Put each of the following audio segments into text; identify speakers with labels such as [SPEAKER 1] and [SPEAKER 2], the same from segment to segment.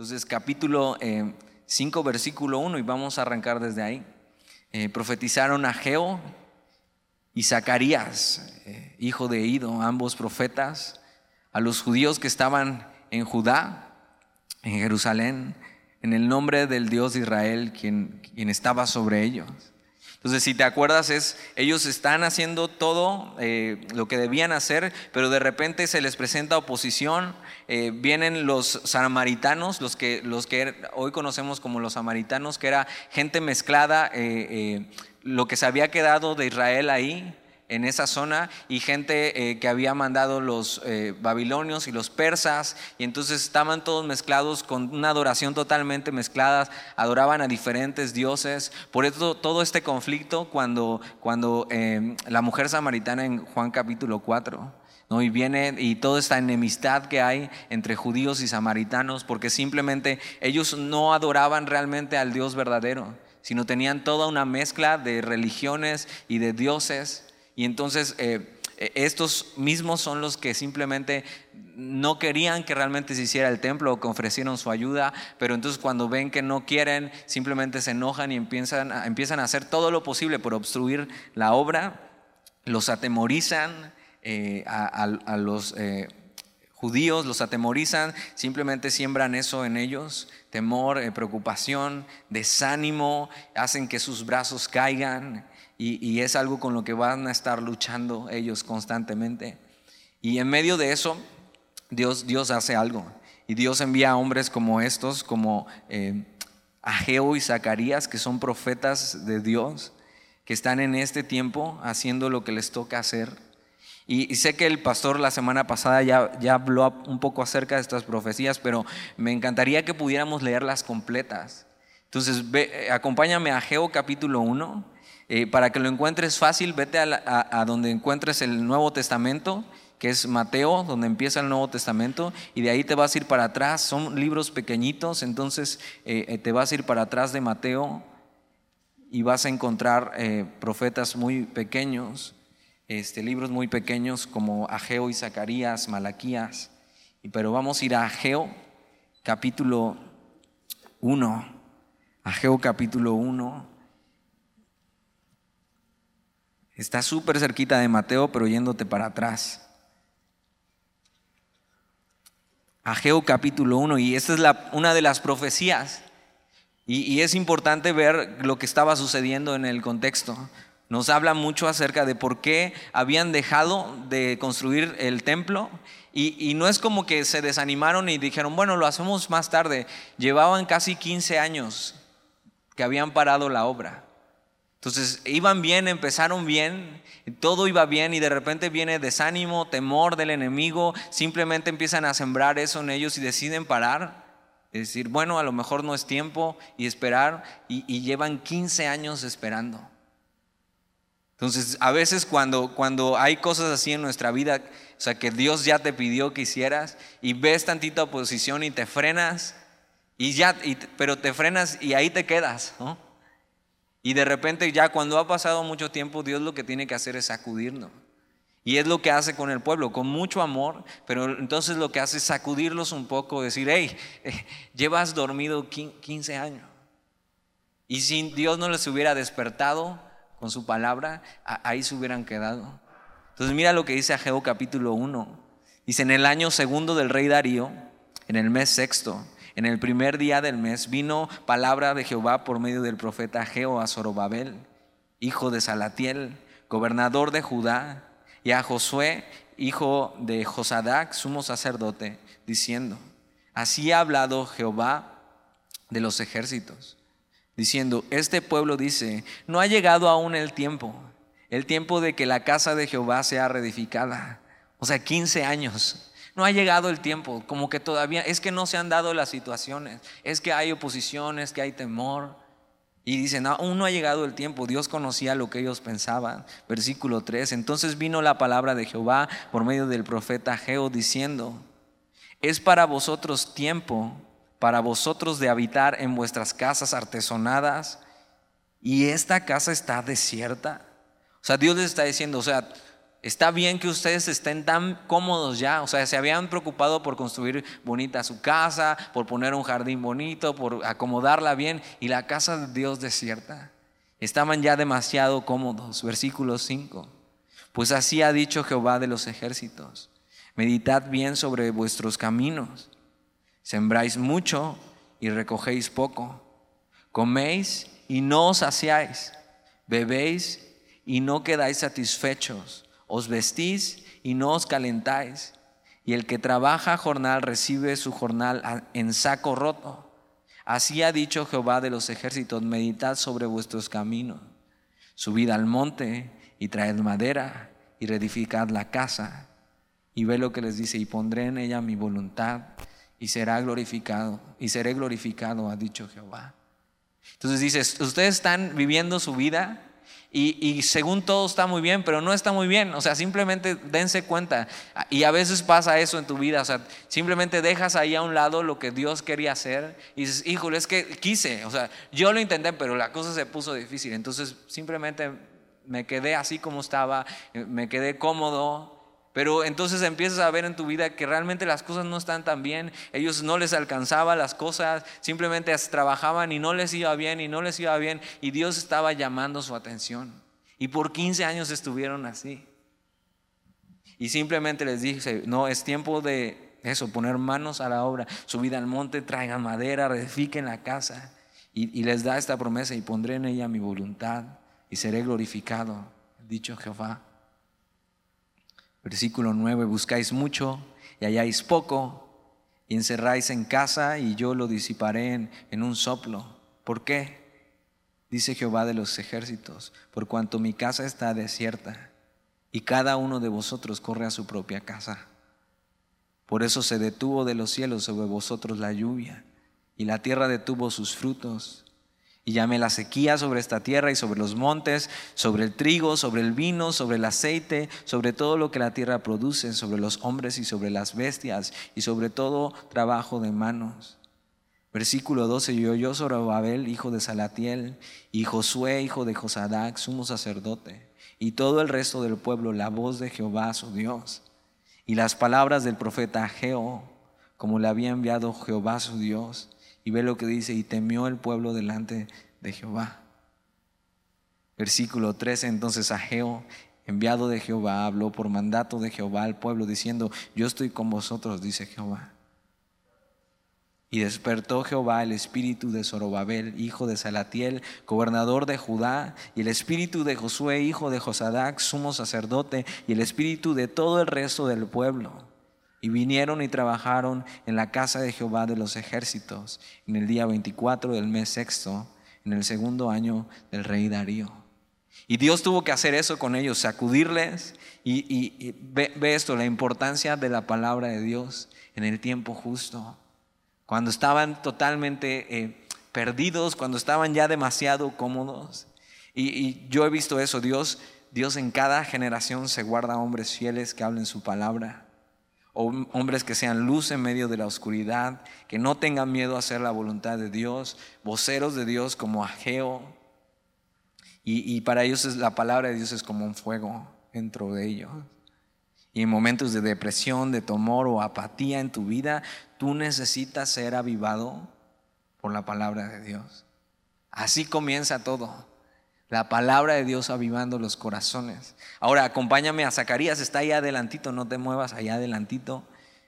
[SPEAKER 1] Entonces, capítulo 5, versículo 1, y vamos a arrancar desde ahí. profetizaron a Geo y Zacarías, hijo de Ido, ambos profetas, a los judíos que estaban en Judá, en Jerusalén, en el nombre del Dios de Israel, quien, quien estaba sobre ellos. Entonces, si te acuerdas, es, ellos están haciendo todo eh, lo que debían hacer, pero de repente se les presenta oposición. Eh, vienen los samaritanos, los que, los que hoy conocemos como los samaritanos, que era gente mezclada, eh, lo que se había quedado de Israel ahí, en esa zona y gente eh, que había mandado los eh, babilonios y los persas y entonces estaban todos mezclados con una adoración totalmente mezclada, adoraban a diferentes dioses. Por eso todo este conflicto cuando, cuando eh, la mujer samaritana en Juan capítulo 4. ¿no? Y viene y toda esta enemistad que hay entre judíos y samaritanos, porque simplemente ellos no adoraban realmente al Dios verdadero, sino tenían toda una mezcla de religiones y de dioses. Y entonces eh, eh, estos mismos son los que simplemente no querían que realmente se hiciera el templo o que ofrecieran su ayuda, pero entonces cuando ven que no quieren, simplemente se enojan y empiezan a, empiezan a hacer todo lo posible por obstruir la obra, los atemorizan eh, a, los judíos, los atemorizan, simplemente siembran eso en ellos, temor, preocupación, desánimo, hacen que sus brazos caigan, y, es algo con lo que van a estar luchando ellos constantemente. Y en medio de eso, Dios, Dios hace algo. Y Dios envía a hombres como estos, como eh, Ageo y Zacarías, que son profetas de Dios, que están en este tiempo haciendo lo que les toca hacer. Y, sé que el pastor la semana pasada ya, ya habló un poco acerca de estas profecías, pero me encantaría que pudiéramos leerlas completas. Entonces, eh, acompáñame a Ageo capítulo 1 eh, para que lo encuentres fácil, vete a, donde encuentres el Nuevo Testamento, que es Mateo, donde empieza el Nuevo Testamento, y de ahí te vas a ir para atrás. Son libros pequeñitos, entonces eh, eh, te vas a ir para atrás de Mateo y vas a encontrar profetas muy pequeños, este, libros muy pequeños como Ageo y Zacarías, Malaquías. Pero vamos a ir a Ageo, capítulo 1. Ageo capítulo 1. Está súper cerquita de Mateo, pero yéndote para atrás. Ageo capítulo 1, y esta es una de las profecías. Y, es importante ver lo que estaba sucediendo en el contexto. Nos habla mucho acerca de por qué habían dejado de construir el templo. Y, y no es como que se desanimaron y dijeron, bueno, lo hacemos más tarde. Llevaban casi 15 años que habían parado la obra. Entonces iban bien, empezaron bien, todo iba bien y de repente viene desánimo, temor del enemigo, simplemente empiezan a sembrar eso en ellos y deciden parar, es decir, bueno, a lo mejor no es tiempo y esperar y, llevan 15 años esperando. Entonces, a veces cuando, cuando hay cosas así en nuestra vida, o sea, que Dios ya te pidió que hicieras y ves tantita oposición y te frenas, y ya, pero te frenas y ahí te quedas, ¿no? Y de repente ya cuando ha pasado mucho tiempo, Dios lo que tiene que hacer es sacudirnos. Y es lo que hace con el pueblo, con mucho amor, pero entonces lo que hace es sacudirlos un poco, decir, hey, eh, llevas dormido 15 años. Y si Dios no les hubiera despertado con su palabra, ahí se hubieran quedado. Entonces mira lo que dice Ageo capítulo 1. Dice, en el año segundo del rey Darío, en el mes sexto, en el primer día del mes vino palabra de Jehová por medio del profeta Geo a Zorobabel, hijo de Salatiel, gobernador de Judá, y a Josué, hijo de Josadac, sumo sacerdote, diciendo, así ha hablado Jehová de los ejércitos, diciendo, este pueblo dice, no ha llegado aún el tiempo, el tiempo de que la casa de Jehová sea reedificada. O sea, 15 años. No ha llegado el tiempo, como que todavía, es que no se han dado las situaciones, es que hay oposiciones, que hay temor. Y dicen, aún no ha llegado el tiempo, Dios conocía lo que ellos pensaban. Versículo 3, entonces vino la palabra de Jehová por medio del profeta Geo diciendo, es para vosotros tiempo, para vosotros de habitar en vuestras casas artesonadas, y esta casa está desierta. O sea, Dios les está diciendo, o sea, Está bien que ustedes estén tan cómodos ya, o sea, se habían preocupado por construir bonita su casa, por poner un jardín bonito, por acomodarla bien y la casa de Dios desierta. Estaban ya demasiado cómodos. Versículo 5. Pues así ha dicho Jehová de los ejércitos. Meditad bien sobre vuestros caminos. Sembráis mucho y recogéis poco. Coméis y no os saciáis. Bebéis y no quedáis satisfechos os vestís y no os calentáis, y el que trabaja jornal recibe su jornal en saco roto. Así ha dicho Jehová de los ejércitos, meditad sobre vuestros caminos, subid al monte y traed madera y reedificad la casa. Y ve lo que les dice, y pondré en ella mi voluntad y será glorificado, y seré glorificado, ha dicho Jehová. Entonces dice, ustedes están viviendo su vida y, según todo está muy bien, pero no está muy bien. O sea, simplemente dense cuenta. Y a veces pasa eso en tu vida. O sea, simplemente dejas ahí a un lado lo que Dios quería hacer y dices, híjole, es que quise. O sea, yo lo intenté, pero la cosa se puso difícil. Entonces, simplemente me quedé así como estaba, me quedé cómodo, pero entonces empiezas a ver en tu vida que realmente las cosas no están tan bien, ellos no les alcanzaba las cosas, simplemente trabajaban y no les iba bien y no les iba bien y Dios estaba llamando su atención. Y por 15 años estuvieron así. Y simplemente les dije, no, es tiempo de eso, poner manos a la obra, subir al monte, traigan madera, reedifiquen la casa. Y, y les da esta promesa y pondré en ella mi voluntad y seré glorificado, dicho Jehová. Versículo 9, buscáis mucho y halláis poco, y encerráis en casa y yo lo disiparé en, en un soplo. ¿Por qué? Dice Jehová de los ejércitos, por cuanto mi casa está desierta y cada uno de vosotros corre a su propia casa. Por eso se detuvo de los cielos sobre vosotros la lluvia y la tierra detuvo sus frutos y llamé la sequía sobre esta tierra y sobre los montes, sobre el trigo, sobre el vino, sobre el aceite, sobre todo lo que la tierra produce, sobre los hombres y sobre las bestias, y sobre todo trabajo de manos. Versículo 12, y oyó Babel, hijo de Salatiel, y Josué, hijo de Josadac, sumo sacerdote, y todo el resto del pueblo, la voz de Jehová, su Dios, y las palabras del profeta Geo, como le había enviado Jehová, su Dios y ve lo que dice, y temió el pueblo delante de Jehová. Versículo 13, entonces Ageo, enviado de Jehová, habló por mandato de Jehová al pueblo, diciendo, yo estoy con vosotros, dice Jehová. Y despertó Jehová el espíritu de Zorobabel, hijo de Salatiel, gobernador de Judá, y el espíritu de Josué, hijo de Josadac, sumo sacerdote, y el espíritu de todo el resto del pueblo y vinieron y trabajaron en la casa de Jehová de los ejércitos en el día 24 del mes sexto, en el segundo año del rey Darío. Y Dios tuvo que hacer eso con ellos, sacudirles. Y, ve, esto, la importancia de la palabra de Dios en el tiempo justo. Cuando estaban totalmente eh, perdidos, cuando estaban ya demasiado cómodos. Y, y yo he visto eso, Dios, Dios en cada generación se guarda hombres fieles que hablen su palabra hombres que sean luz en medio de la oscuridad, que no tengan miedo a hacer la voluntad de Dios, voceros de Dios como Ageo. Y, para ellos la palabra de Dios es como un fuego dentro de ellos. Y en momentos de depresión, de temor o apatía en tu vida, tú necesitas ser avivado por la palabra de Dios. Así comienza todo. La palabra de Dios avivando los corazones. Ahora acompáñame a Zacarías, está ahí adelantito, no te muevas, allá adelantito.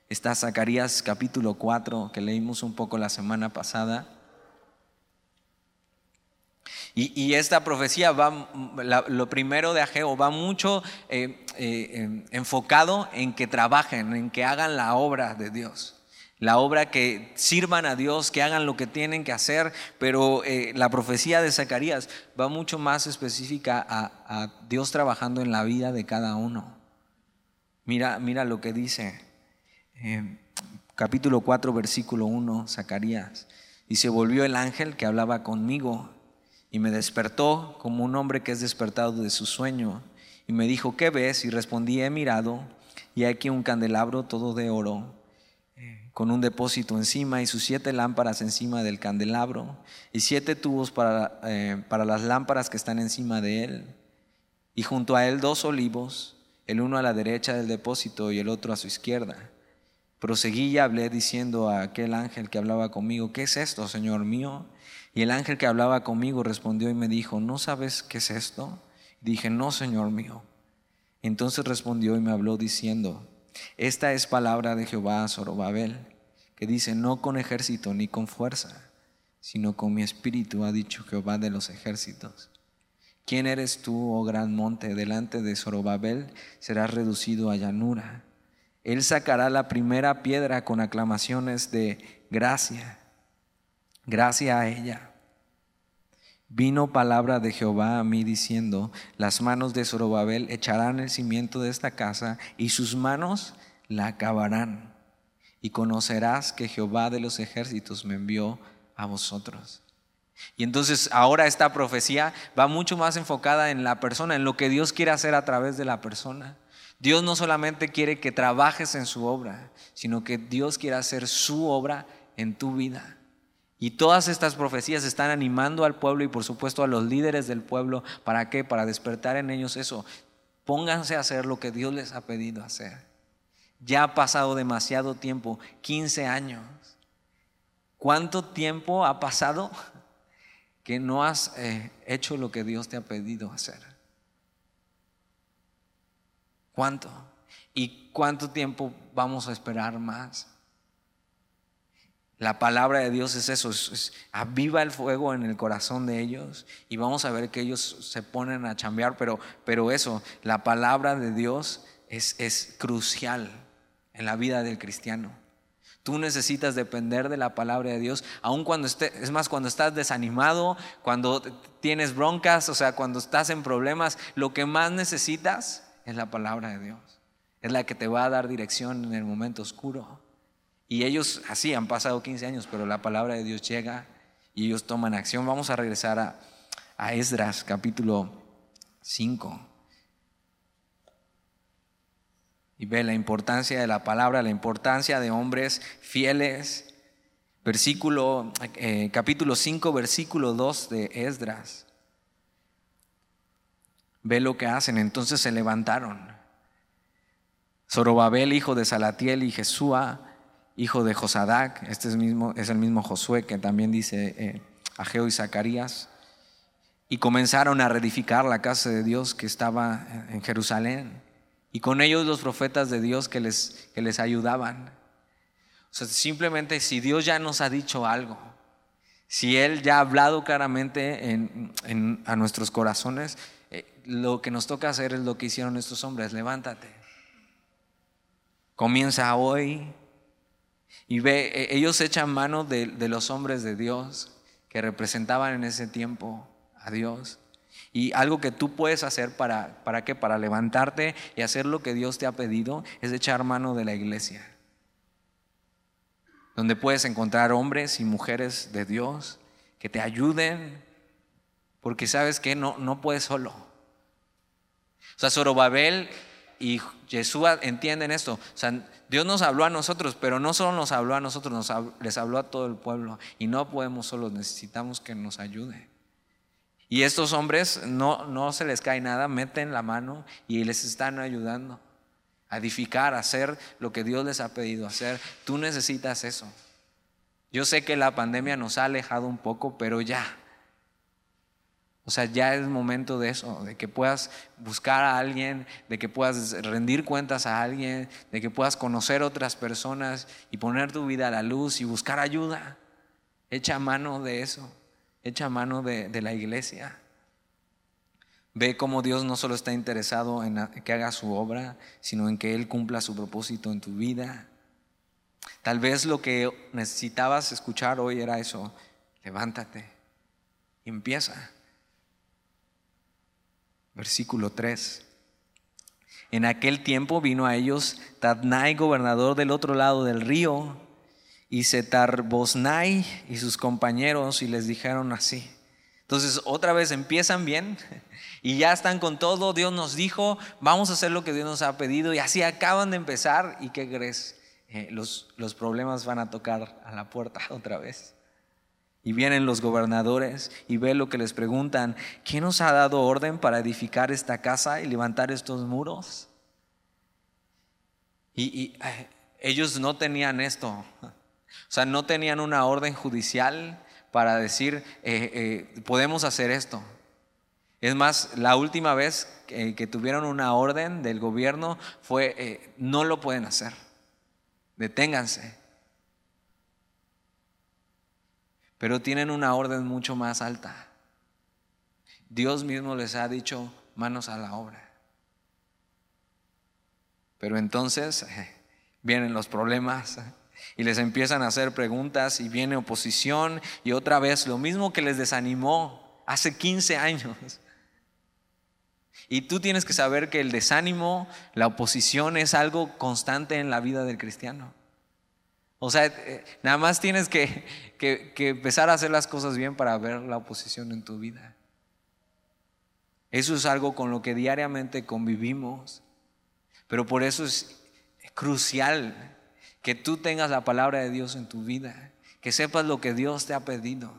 [SPEAKER 1] Está Zacarías capítulo 4, que leímos un poco la semana pasada. Y, esta profecía va, lo primero de Ageo, va mucho eh, eh, enfocado en que trabajen, en que hagan la obra de Dios la obra que sirvan a Dios, que hagan lo que tienen que hacer, pero eh, la profecía de Zacarías va mucho más específica a, Dios trabajando en la vida de cada uno. Mira, mira lo que dice eh, capítulo 4, versículo 1, Zacarías. Y se volvió el ángel que hablaba conmigo y me despertó como un hombre que es despertado de su sueño. Y me dijo, ¿qué ves? Y respondí, he mirado y aquí un candelabro todo de oro con un depósito encima y sus siete lámparas encima del candelabro y siete tubos para, eh, para las lámparas que están encima de él. Y junto a él dos olivos, el uno a la derecha del depósito y el otro a su izquierda. Proseguí y hablé diciendo a aquel ángel que hablaba conmigo, ¿qué es esto, Señor mío? Y el ángel que hablaba conmigo respondió y me dijo, ¿no sabes qué es esto? dije, no, Señor mío. Entonces respondió y me habló diciendo, esta es palabra de Jehová a Zorobabel, que dice, no con ejército ni con fuerza, sino con mi espíritu, ha dicho Jehová de los ejércitos. ¿Quién eres tú, oh gran monte? Delante de Zorobabel serás reducido a llanura. Él sacará la primera piedra con aclamaciones de gracia. Gracia a ella. Vino palabra de Jehová a mí diciendo, las manos de Zorobabel echarán el cimiento de esta casa y sus manos la acabarán. Y conocerás que Jehová de los ejércitos me envió a vosotros. Y entonces ahora esta profecía va mucho más enfocada en la persona, en lo que Dios quiere hacer a través de la persona. Dios no solamente quiere que trabajes en su obra, sino que Dios quiere hacer su obra en tu vida. Y todas estas profecías están animando al pueblo y por supuesto a los líderes del pueblo. ¿Para qué? Para despertar en ellos eso. Pónganse a hacer lo que Dios les ha pedido hacer. Ya ha pasado demasiado tiempo, 15 años. ¿Cuánto tiempo ha pasado que no has eh, hecho lo que Dios te ha pedido hacer? ¿Cuánto? ¿Y cuánto tiempo vamos a esperar más? La palabra de Dios es eso, aviva el fuego en el corazón de ellos y vamos a ver que ellos se ponen a chambear, pero, pero eso, la palabra de Dios es, es crucial en la vida del cristiano. Tú necesitas depender de la palabra de Dios, aun cuando es más, cuando estás desanimado, cuando tienes broncas, o sea, cuando estás en problemas, lo que más necesitas es la palabra de Dios. Es la que te va a dar dirección en el momento oscuro. Y ellos así han pasado 15 años, pero la palabra de Dios llega y ellos toman acción. Vamos a regresar a, Esdras capítulo 5. Y ve la importancia de la palabra, la importancia de hombres fieles. Versículo, eh, capítulo 5, versículo 2 de Esdras. Ve lo que hacen. Entonces se levantaron. Zorobabel, hijo de Salatiel, y Jesúa, hijo de Josadac, este es, el mismo Josué que también dice eh, Ageo y Zacarías, y comenzaron a reedificar la casa de Dios que estaba en Jerusalén, y con ellos los profetas de Dios que les, que les ayudaban. O sea, simplemente si Dios ya nos ha dicho algo, si Él ya ha hablado claramente en, a nuestros corazones, eh, lo que nos toca hacer es lo que hicieron estos hombres, levántate. Comienza hoy, y ve, e, ellos echan mano de, los hombres de Dios que representaban en ese tiempo a Dios. Y algo que tú puedes hacer para, para qué? Para levantarte y hacer lo que Dios te ha pedido es echar mano de la iglesia. Donde puedes encontrar hombres y mujeres de Dios que te ayuden. Porque sabes que no, no puedes solo. O sea, Zorobabel y Jesús entienden esto. O sea, Dios nos habló a nosotros, pero no solo nos habló a nosotros, nos les habló a todo el pueblo. Y no podemos solo, necesitamos que nos ayude. Y estos hombres no, no se les cae nada, meten la mano y les están ayudando a edificar, a hacer lo que Dios les ha pedido hacer. Tú necesitas eso. Yo sé que la pandemia nos ha alejado un poco, pero ya, o sea, ya es momento de eso, de que puedas buscar a alguien, de que puedas rendir cuentas a alguien, de que puedas conocer otras personas y poner tu vida a la luz y buscar ayuda. Echa mano de eso, echa mano de, de la iglesia. Ve cómo Dios no solo está interesado en que haga su obra, sino en que Él cumpla su propósito en tu vida. Tal vez lo que necesitabas escuchar hoy era eso, levántate y empieza. Versículo 3. En aquel tiempo vino a ellos Tadnai, gobernador del otro lado del río, y Setarbosnai y sus compañeros, y les dijeron así. Entonces, otra vez empiezan bien y ya están con todo. Dios nos dijo, vamos a hacer lo que Dios nos ha pedido, y así acaban de empezar. ¿Y qué crees? Eh, los, los problemas van a tocar a la puerta otra vez. Y vienen los gobernadores y ve lo que les preguntan, ¿quién nos ha dado orden para edificar esta casa y levantar estos muros? Y, eh, ellos no tenían esto. O sea, no tenían una orden judicial para decir, eh, eh, podemos hacer esto. Es más, la última vez que, tuvieron una orden del gobierno fue, no lo pueden hacer. Deténganse. Pero tienen una orden mucho más alta. Dios mismo les ha dicho, manos a la obra. Pero entonces vienen los problemas y les empiezan a hacer preguntas y viene oposición y otra vez lo mismo que les desanimó hace 15 años. Y tú tienes que saber que el desánimo, la oposición es algo constante en la vida del cristiano. O sea, eh, nada más tienes que, que, empezar a hacer las cosas bien para ver la oposición en tu vida. Eso es algo con lo que diariamente convivimos. Pero por eso es crucial que tú tengas la palabra de Dios en tu vida, que sepas lo que Dios te ha pedido,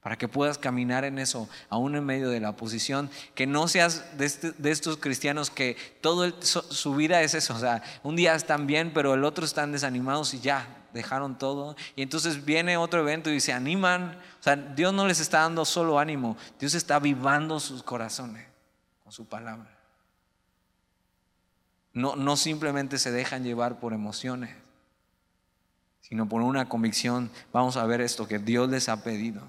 [SPEAKER 1] para que puedas caminar en eso, aún en medio de la oposición, que no seas de, este, estos cristianos que todo su vida es eso, o sea, un día están bien, pero el otro están desanimados y ya, dejaron todo. Y entonces viene otro evento y se animan, o sea, Dios no les está dando solo ánimo, Dios está avivando sus corazones con su palabra. No, no simplemente se dejan llevar por emociones sino por una convicción, vamos a ver esto que Dios les ha pedido.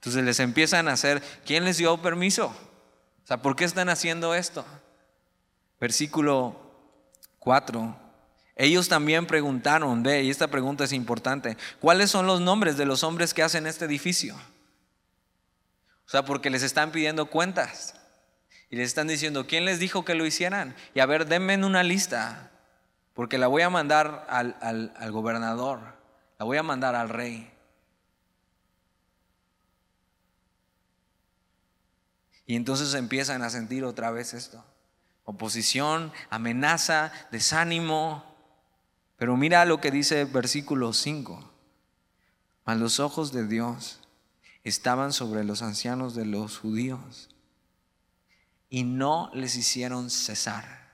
[SPEAKER 1] Entonces les empiezan a hacer, ¿quién les dio permiso? O sea, ¿por qué están haciendo esto? Versículo 4. Ellos también preguntaron, ve, y esta pregunta es importante, ¿cuáles son los nombres de los hombres que hacen este edificio? O sea, porque les están pidiendo cuentas. Y les están diciendo, ¿quién les dijo que lo hicieran? Y a ver, denme una lista porque la voy a mandar al, gobernador, la voy a mandar al rey. Y entonces empiezan a sentir otra vez esto. Oposición, amenaza, desánimo. Pero mira lo que dice el versículo 5. Mas los ojos de Dios estaban sobre los ancianos de los judíos y no les hicieron cesar.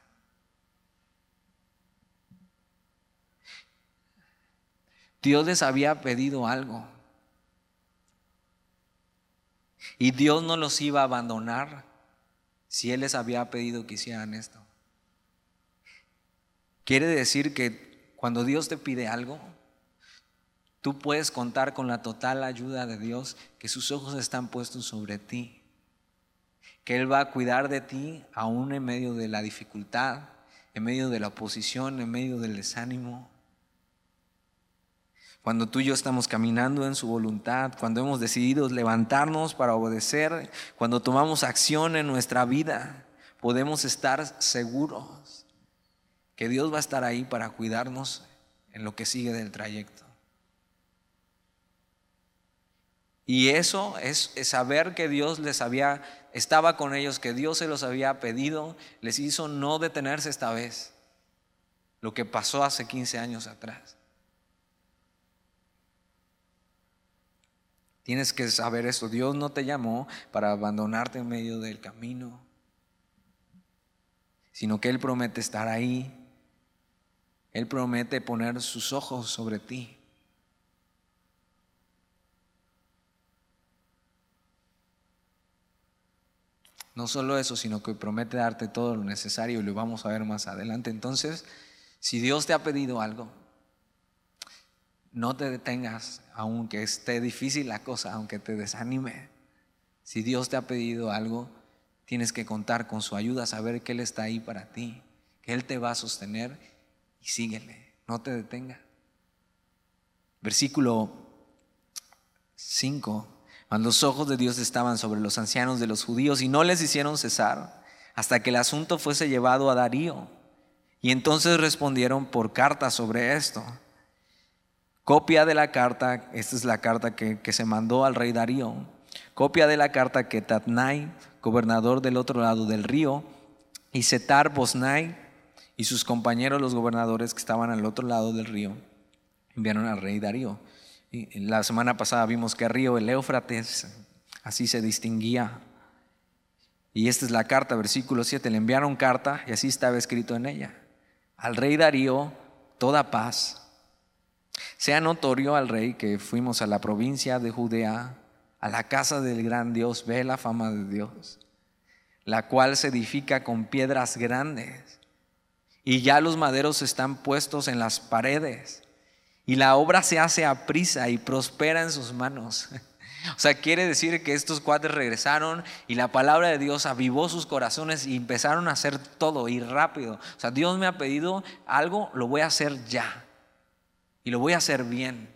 [SPEAKER 1] Dios les había pedido algo. Y Dios no los iba a abandonar si Él les había pedido que hicieran esto. Quiere decir que cuando Dios te pide algo, tú puedes contar con la total ayuda de Dios, que sus ojos están puestos sobre ti, que Él va a cuidar de ti aún en medio de la dificultad, en medio de la oposición, en medio del desánimo. Cuando tú y yo estamos caminando en su voluntad, cuando hemos decidido levantarnos para obedecer, cuando tomamos acción en nuestra vida, podemos estar seguros que Dios va a estar ahí para cuidarnos en lo que sigue del trayecto. Y eso es, saber que Dios les había, estaba con ellos, que Dios se los había pedido, les hizo no detenerse esta vez, lo que pasó hace 15 años atrás. Tienes que saber eso. Dios no te llamó para abandonarte en medio del camino, sino que Él promete estar ahí. Él promete poner sus ojos sobre ti. No solo eso, sino que promete darte todo lo necesario y lo vamos a ver más adelante. Entonces, si Dios te ha pedido algo, no te detengas, aunque esté difícil la cosa, aunque te desanime. Si Dios te ha pedido algo, tienes que contar con su ayuda, saber que Él está ahí para ti, que Él te va a sostener y síguele, no te detenga. Versículo 5. Cuando los ojos de Dios estaban sobre los ancianos de los judíos y no les hicieron cesar hasta que el asunto fuese llevado a Darío. Y entonces respondieron por carta sobre esto. Copia de la carta, esta es la carta que, se mandó al rey Darío. Copia de la carta que Tatnai, gobernador del otro lado del río, y Setar Bosnai y sus compañeros, los gobernadores que estaban al otro lado del río, enviaron al rey Darío. Y la semana pasada vimos que el río, el Éufrates, así se distinguía. Y esta es la carta, versículo 7. Le enviaron carta y así estaba escrito en ella. al rey Darío toda paz. Sea notorio al rey que fuimos a la provincia de Judea, a la casa del gran Dios, ve la fama de Dios, la cual se edifica con piedras grandes, y ya los maderos están puestos en las paredes, y la obra se hace a prisa y prospera en sus manos. O sea, quiere decir que estos cuates regresaron y la palabra de Dios avivó sus corazones y empezaron a hacer todo y rápido. O sea, Dios me ha pedido algo, lo voy a hacer ya. Y lo voy a hacer bien.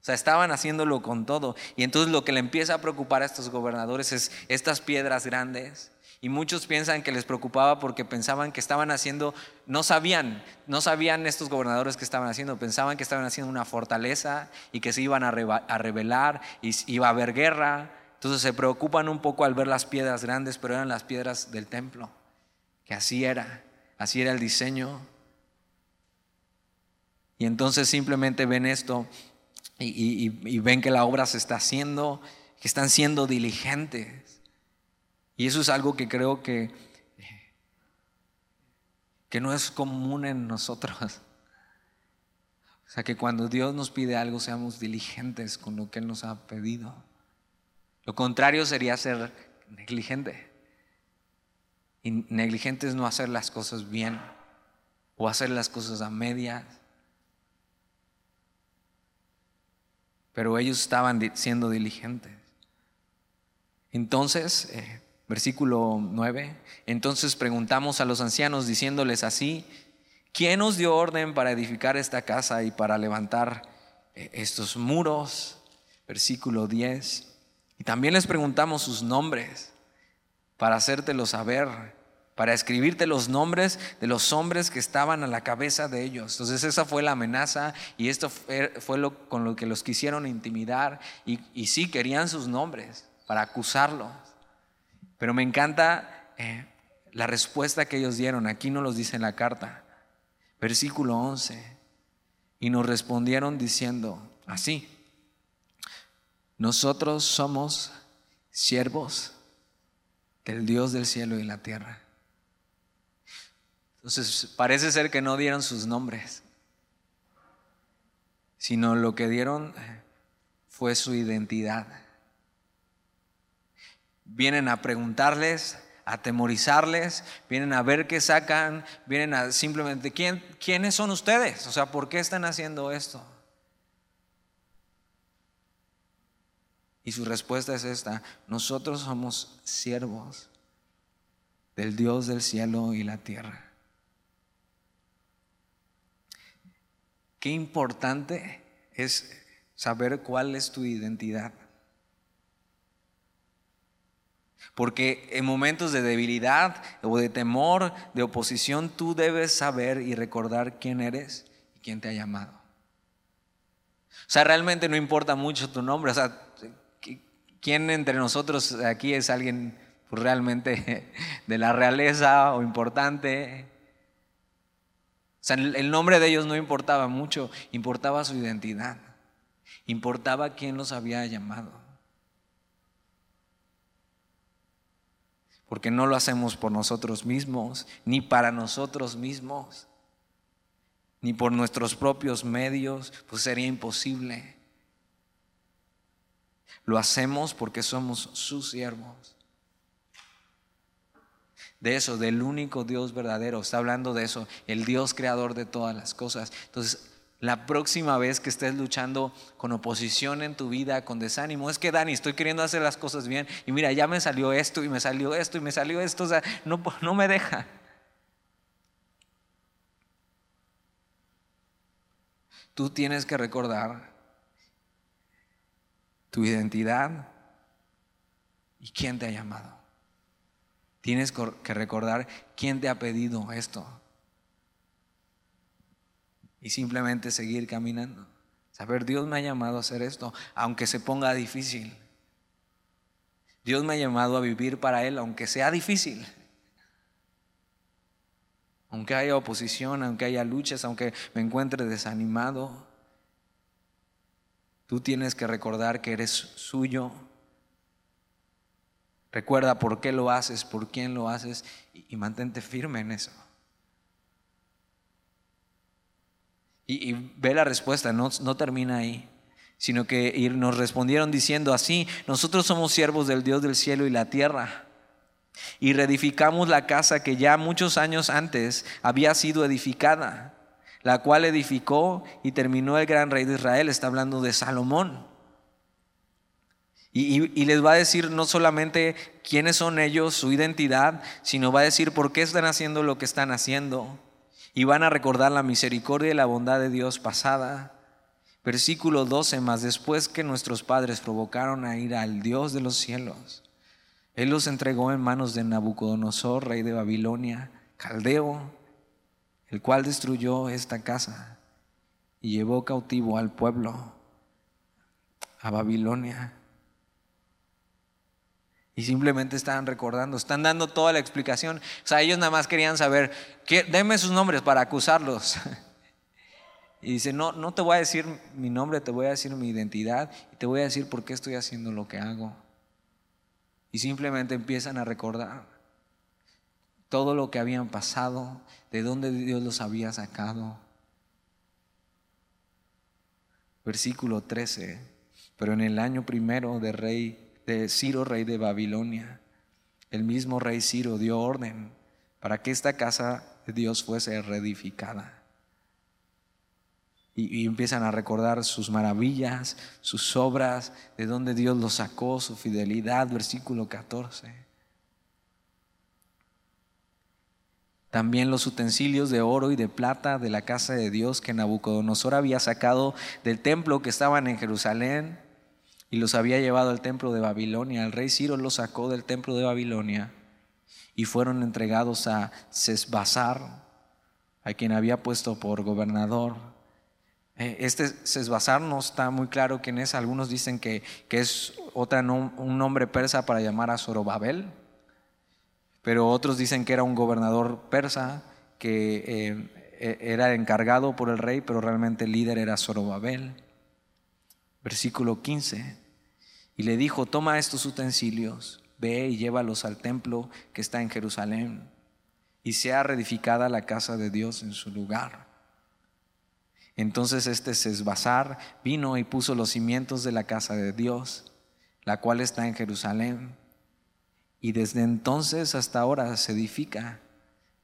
[SPEAKER 1] O sea, estaban haciéndolo con todo. Y entonces lo que le empieza a preocupar a estos gobernadores es estas piedras grandes y muchos piensan que les preocupaba porque pensaban que estaban haciendo, no sabían, no sabían estos gobernadores que estaban haciendo, pensaban que estaban haciendo una fortaleza y que se iban a, rebelar y iba a haber guerra. Entonces se preocupan un poco al ver las piedras grandes, pero eran las piedras del templo, que así era, así era el diseño. Y entonces simplemente ven esto y, ven que la obra se está haciendo, que están siendo diligentes. Y eso es algo que creo que, que no es común en nosotros. O sea, que cuando Dios nos pide algo seamos diligentes con lo que Él nos ha pedido. Lo contrario sería ser negligente. Y negligente es no hacer las cosas bien o hacer las cosas a medias. Pero ellos estaban siendo diligentes. Entonces, eh, Versículo 9. Entonces preguntamos a los ancianos diciéndoles así, ¿quién nos dio orden para edificar esta casa y para levantar eh, estos muros? Versículo 10. Y también les preguntamos sus nombres para hacértelo saber, para escribirte los nombres de los hombres que estaban a la cabeza de ellos. Entonces esa fue la amenaza y esto fue, lo, con lo que los quisieron intimidar y, sí querían sus nombres para acusarlos. Pero me encanta eh, la respuesta que ellos dieron. Aquí no los dice en la carta. Versículo 11. Y nos respondieron diciendo así. Nosotros somos siervos del Dios del cielo y la tierra. Entonces parece ser que no dieron sus nombres, sino lo que dieron fue su identidad vienen a preguntarles, a atemorizarles, vienen a ver qué sacan, vienen a simplemente, ¿quién, ¿quiénes son ustedes? O sea, ¿por qué están haciendo esto? Y su respuesta es esta, nosotros somos siervos del Dios del cielo y la tierra. Qué importante es saber cuál es tu identidad. Porque en momentos de debilidad o de temor, de oposición, tú debes saber y recordar quién eres y quién te ha llamado. O sea, realmente no importa mucho tu nombre. O sea, ¿quién entre nosotros aquí es alguien pues, realmente de la realeza o importante? O sea, el nombre de ellos no importaba mucho, importaba su identidad, importaba quién los había llamado. porque no lo hacemos por nosotros mismos, ni para nosotros mismos, ni por nuestros propios medios, pues sería imposible. Lo hacemos porque somos sus siervos. De eso, del único Dios verdadero. Está hablando de eso, el Dios creador de todas las cosas. Entonces, la próxima vez que estés luchando con oposición en tu vida, con desánimo, es que Dani, estoy queriendo hacer las cosas bien y mira, ya me salió esto y me salió esto y me salió esto, o sea, no, no me deja. Tú tienes que recordar tu identidad y quién te ha llamado. Tienes que recordar quién te ha pedido esto y simplemente seguir caminando. Saber, Dios me ha llamado a hacer esto, aunque se ponga difícil. Dios me ha llamado a vivir para Él, aunque sea difícil. Aunque haya oposición, aunque haya luchas, aunque me encuentre desanimado, tú tienes que recordar que eres suyo. Recuerda por qué lo haces, por quién lo haces y, mantente firme en eso. Y, ve la respuesta, no, no termina ahí, sino que nos respondieron diciendo así, nosotros somos siervos del Dios del cielo y la tierra. Y reedificamos la casa que ya muchos años antes había sido edificada, la cual edificó y terminó el gran rey de Israel, está hablando de Salomón. Y, les va a decir no solamente quiénes son ellos, su identidad, sino va a decir por qué están haciendo lo que están haciendo. Y van a recordar la misericordia y la bondad de Dios pasada. Versículo 12, más después que nuestros padres provocaron a ir al Dios de los cielos, Él los entregó en manos de Nabucodonosor, rey de Babilonia, caldeo, el cual destruyó esta casa y llevó cautivo al pueblo a Babilonia. Y simplemente estaban recordando, están dando toda la explicación. O sea, ellos nada más querían saber, denme sus nombres para acusarlos. Y dice, no, no te voy a decir mi nombre, te voy a decir mi identidad y te voy a decir por qué estoy haciendo lo que hago. Y simplemente empiezan a recordar todo lo que habían pasado, de dónde Dios los había sacado. Versículo 13, pero en el año primero de rey Ciro, rey de Babilonia. El mismo rey Ciro dio orden para que esta casa de Dios fuese reedificada. Y, empiezan a recordar sus maravillas, sus obras, de dónde Dios los sacó, su fidelidad, versículo 14. También los utensilios de oro y de plata de la casa de Dios que Nabucodonosor había sacado del templo que estaban en Jerusalén y los había llevado al templo de Babilonia. El rey Ciro los sacó del templo de Babilonia y fueron entregados a Sesbazar, a quien había puesto por gobernador. Eh, este Sesbazar no está muy claro quién es. Algunos dicen que, que es otra, un nombre persa para llamar a Zorobabel, pero otros dicen que era un gobernador persa que eh, e, era encargado por el rey, pero realmente el líder era Zorobabel. Versículo 15. Y le dijo, toma estos utensilios, ve y llévalos al templo que está en Jerusalén, y sea reedificada la casa de Dios en su lugar. Entonces este Sesbazar vino y puso los cimientos de la casa de Dios, la cual está en Jerusalén. Y desde entonces hasta ahora se edifica.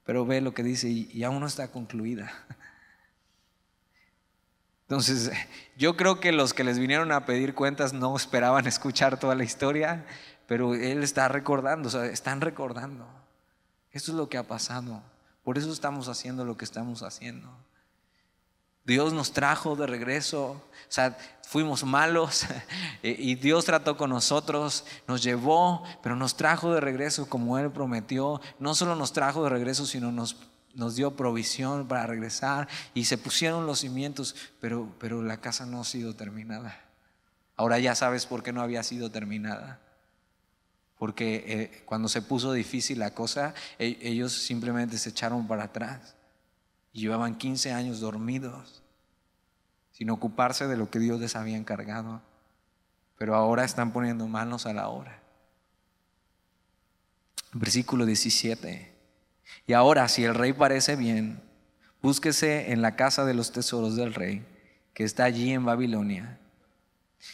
[SPEAKER 1] Pero ve lo que dice, y aún no está concluida. Entonces, yo creo que los que les vinieron a pedir cuentas no esperaban escuchar toda la historia, pero él está recordando, o sea, están recordando. Esto es lo que ha pasado. Por eso estamos haciendo lo que estamos haciendo. Dios nos trajo de regreso, o sea, fuimos malos y Dios trató con nosotros, nos llevó, pero nos trajo de regreso como Él prometió. No solo nos trajo de regreso, sino nos nos dio provisión para regresar y se pusieron los cimientos, pero, pero la casa no ha sido terminada. Ahora ya sabes por qué no había sido terminada. Porque eh, cuando se puso difícil la cosa, e, ellos simplemente se echaron para atrás. Y llevaban 15 años dormidos, sin ocuparse de lo que Dios les había encargado. Pero ahora están poniendo manos a la obra. Versículo 17. Y ahora, si el rey parece bien, búsquese en la casa de los tesoros del rey, que está allí en Babilonia.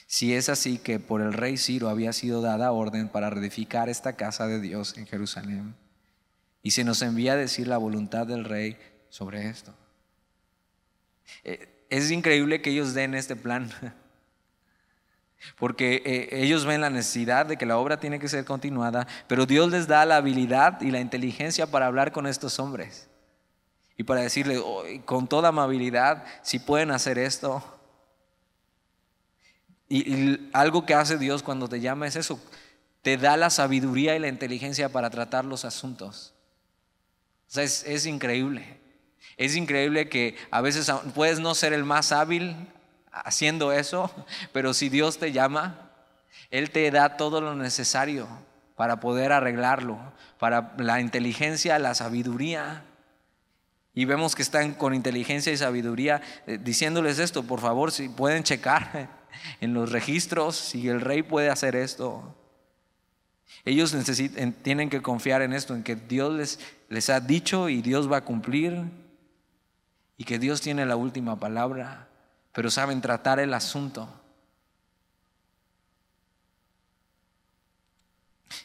[SPEAKER 1] Si es así que por el rey Ciro había sido dada orden para reedificar esta casa de Dios en Jerusalén, y se nos envía a decir la voluntad del rey sobre esto. Eh, es increíble que ellos den este plan. Porque eh, ellos ven la necesidad de que la obra tiene que ser continuada, pero Dios les da la habilidad y la inteligencia para hablar con estos hombres y para decirles con toda amabilidad si pueden hacer esto. Y, algo que hace Dios cuando te llama es eso, te da la sabiduría y la inteligencia para tratar los asuntos. O sea, es, es increíble. Es increíble que a veces puedes no ser el más hábil haciendo eso, pero si Dios te llama, Él te da todo lo necesario para poder arreglarlo, para la inteligencia, la sabiduría. Y vemos que están con inteligencia y sabiduría eh, diciéndoles esto, por favor, si pueden checar en los registros si el rey puede hacer esto. Ellos necesitan, tienen que confiar en esto, en que Dios les, les ha dicho y Dios va a cumplir. y que Dios tiene la última palabra, pero saben tratar el asunto.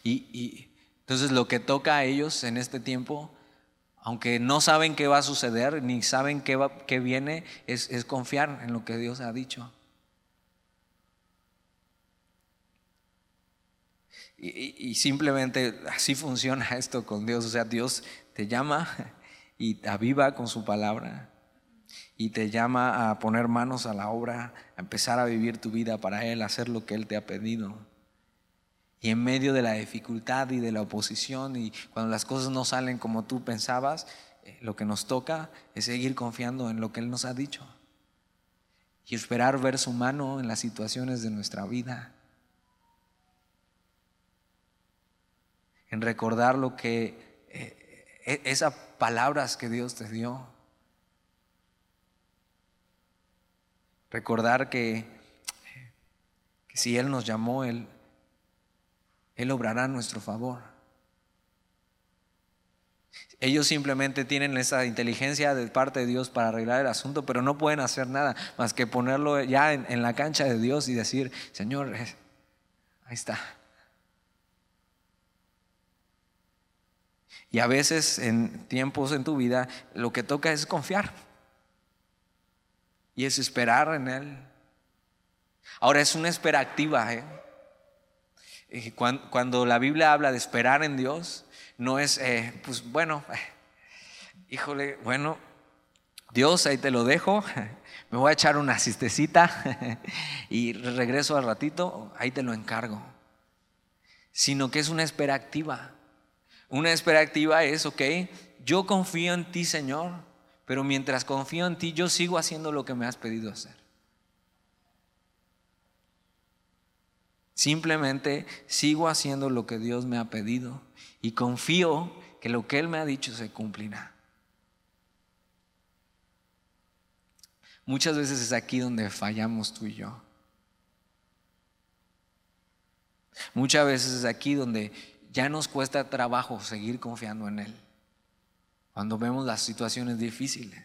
[SPEAKER 1] Y, entonces lo que toca a ellos en este tiempo, aunque no saben qué va a suceder, ni saben qué, va, qué viene, es, es confiar en lo que Dios ha dicho. Y, simplemente así funciona esto con Dios. O sea, Dios te llama y te aviva con su palabra y te llama a poner manos a la obra, a empezar a vivir tu vida para Él, a hacer lo que Él te ha pedido. Y en medio de la dificultad y de la oposición y cuando las cosas no salen como tú pensabas, eh, lo que nos toca es seguir confiando en lo que Él nos ha dicho y esperar ver su mano en las situaciones de nuestra vida. en recordar lo que, eh, e, esas palabras que Dios te dio. Recordar que, si Él nos llamó, Él, Él obrará a nuestro favor. Ellos simplemente tienen esa inteligencia de parte de Dios para arreglar el asunto, pero no pueden hacer nada más que ponerlo ya en, en la cancha de Dios y decir, Señor, ahí está. Y a veces en tiempos en tu vida lo que toca es confiar. Y es esperar en Él. Ahora es una espera activa. ¿eh? Cuando, la Biblia habla de esperar en Dios, no es, eh, pues bueno, eh, híjole, bueno, Dios, ahí te lo dejo, me voy a echar una cistecita y regreso al ratito, ahí te lo encargo. Sino que es una espera activa. Una espera activa es, ok, yo confío en ti, Señor, pero mientras confío en ti, yo sigo haciendo lo que me has pedido hacer. Simplemente sigo haciendo lo que Dios me ha pedido y confío que lo que Él me ha dicho se cumplirá. Muchas veces es aquí donde fallamos tú y yo. Muchas veces es aquí donde ya nos cuesta trabajo seguir confiando en Él. Cuando vemos las situaciones difíciles.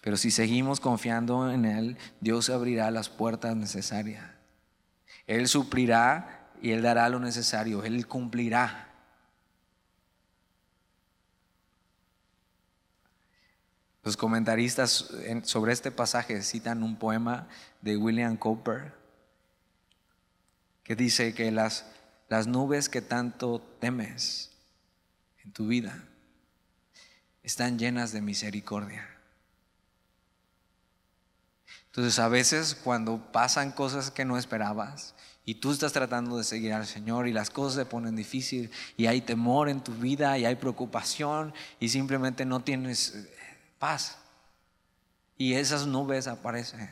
[SPEAKER 1] Pero si seguimos confiando en Él, Dios abrirá las puertas necesarias. Él suplirá y Él dará lo necesario. Él cumplirá. Los comentaristas sobre este pasaje citan un poema de William Cooper que dice que las las nubes que tanto temes tu vida están llenas de misericordia. Entonces a veces cuando pasan cosas que no esperabas y tú estás tratando de seguir al Señor y las cosas se ponen difíciles y hay temor en tu vida y hay preocupación y simplemente no tienes eh, paz y esas nubes aparecen.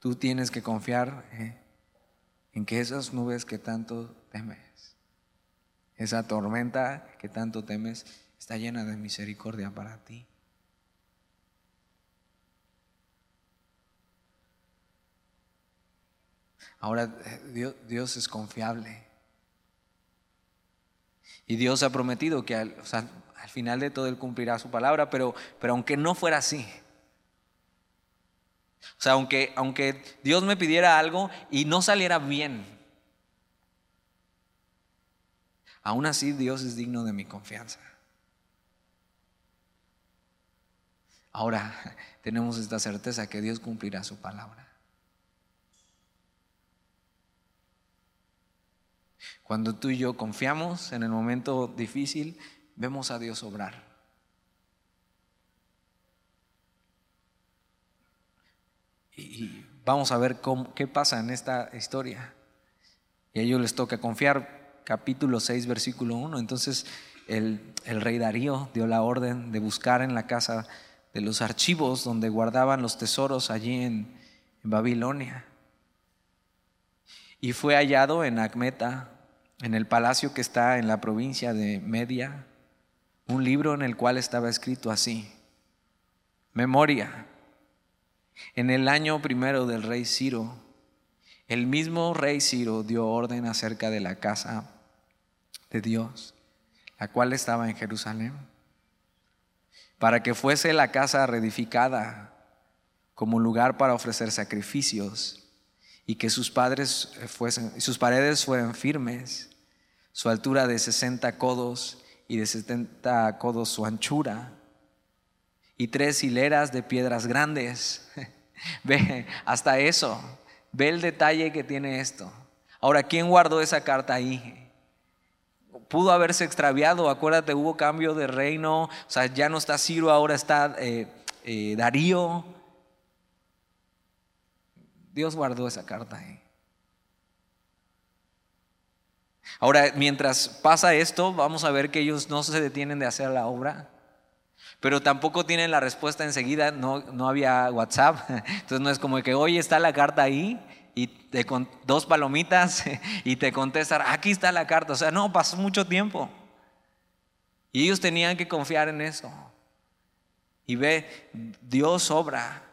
[SPEAKER 1] Tú tienes que confiar eh, en que esas nubes que tanto temes, esa tormenta que tanto temes, está llena de misericordia para ti. Ahora eh, Dios, es confiable. Y Dios ha prometido que al, al final de todo Él cumplirá su palabra, pero, pero aunque no fuera así, o sea, aunque, aunque Dios me pidiera algo y no saliera bien, aún así Dios es digno de mi confianza. Ahora tenemos esta certeza que Dios cumplirá su palabra. Cuando tú y yo confiamos en el momento difícil, vemos a Dios obrar. Y vamos a ver qué pasa en esta historia. Y a ellos les toca confiar, capítulo 6, versículo 1. Entonces el, rey Darío dio la orden de buscar en la casa de los archivos donde guardaban los tesoros allí en, en Babilonia. Y fue hallado en Acmeta, en el palacio que está en la provincia de Media, un libro en el cual estaba escrito así, Memoria en el año primero del rey Ciro, el mismo rey Ciro dio orden acerca de la casa de Dios, la cual estaba en Jerusalén, para que fuese la casa reedificada como lugar para ofrecer sacrificios y que sus padres fuesen, sus paredes fueran firmes, su altura de 60 codos y de 70 codos su anchura, y tres hileras de piedras grandes. Ve, hasta eso, ve el detalle que tiene esto. Ahora, ¿quién guardó esa carta ahí? Pudo haberse extraviado, acuérdate, hubo cambio de reino, o sea, ya no está Ciro, ahora está eh, eh, Darío. Dios guardó esa carta ahí. Ahora, mientras pasa esto, vamos a ver que ellos no se detienen de hacer la obra, pero tampoco tienen la respuesta enseguida, no, no había WhatsApp, entonces no es como que hoy está la carta ahí y te con dos palomitas y te contestan, aquí está la carta, o sea, no, pasó mucho tiempo. Y ellos tenían que confiar en eso. Y ve, Dios obra.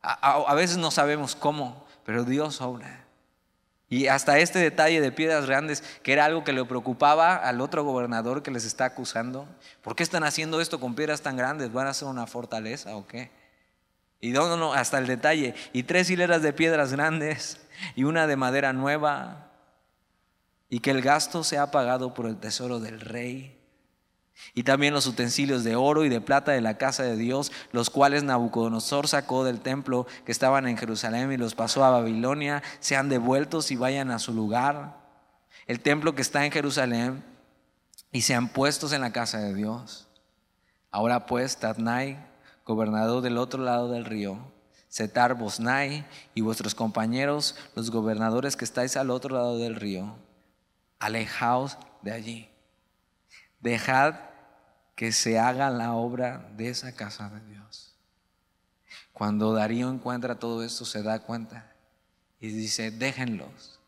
[SPEAKER 1] a veces no sabemos cómo, pero Dios obra. Y hasta este detalle de piedras grandes, que era algo que le preocupaba al otro gobernador que les está acusando. ¿Por qué están haciendo esto con piedras tan grandes? ¿Van a hacer una fortaleza o qué? Y no, no, no, hasta el detalle. Y tres hileras de piedras grandes y una de madera nueva. Y que el gasto sea pagado por el tesoro del rey y también los utensilios de oro y de plata de la casa de Dios, los cuales Nabucodonosor sacó del templo que estaban en Jerusalén y los pasó a Babilonia, sean devueltos y vayan a su lugar. El templo que está en Jerusalén y sean puestos en la casa de Dios. Ahora pues, Tatnai, gobernador del otro lado del río, Setar Bosnai y vuestros compañeros, los gobernadores que estáis al otro lado del río, alejaos de allí. Dejad que se haga la obra de esa casa de Dios. Cuando Darío encuentra todo esto, se da cuenta y dice, déjenlos,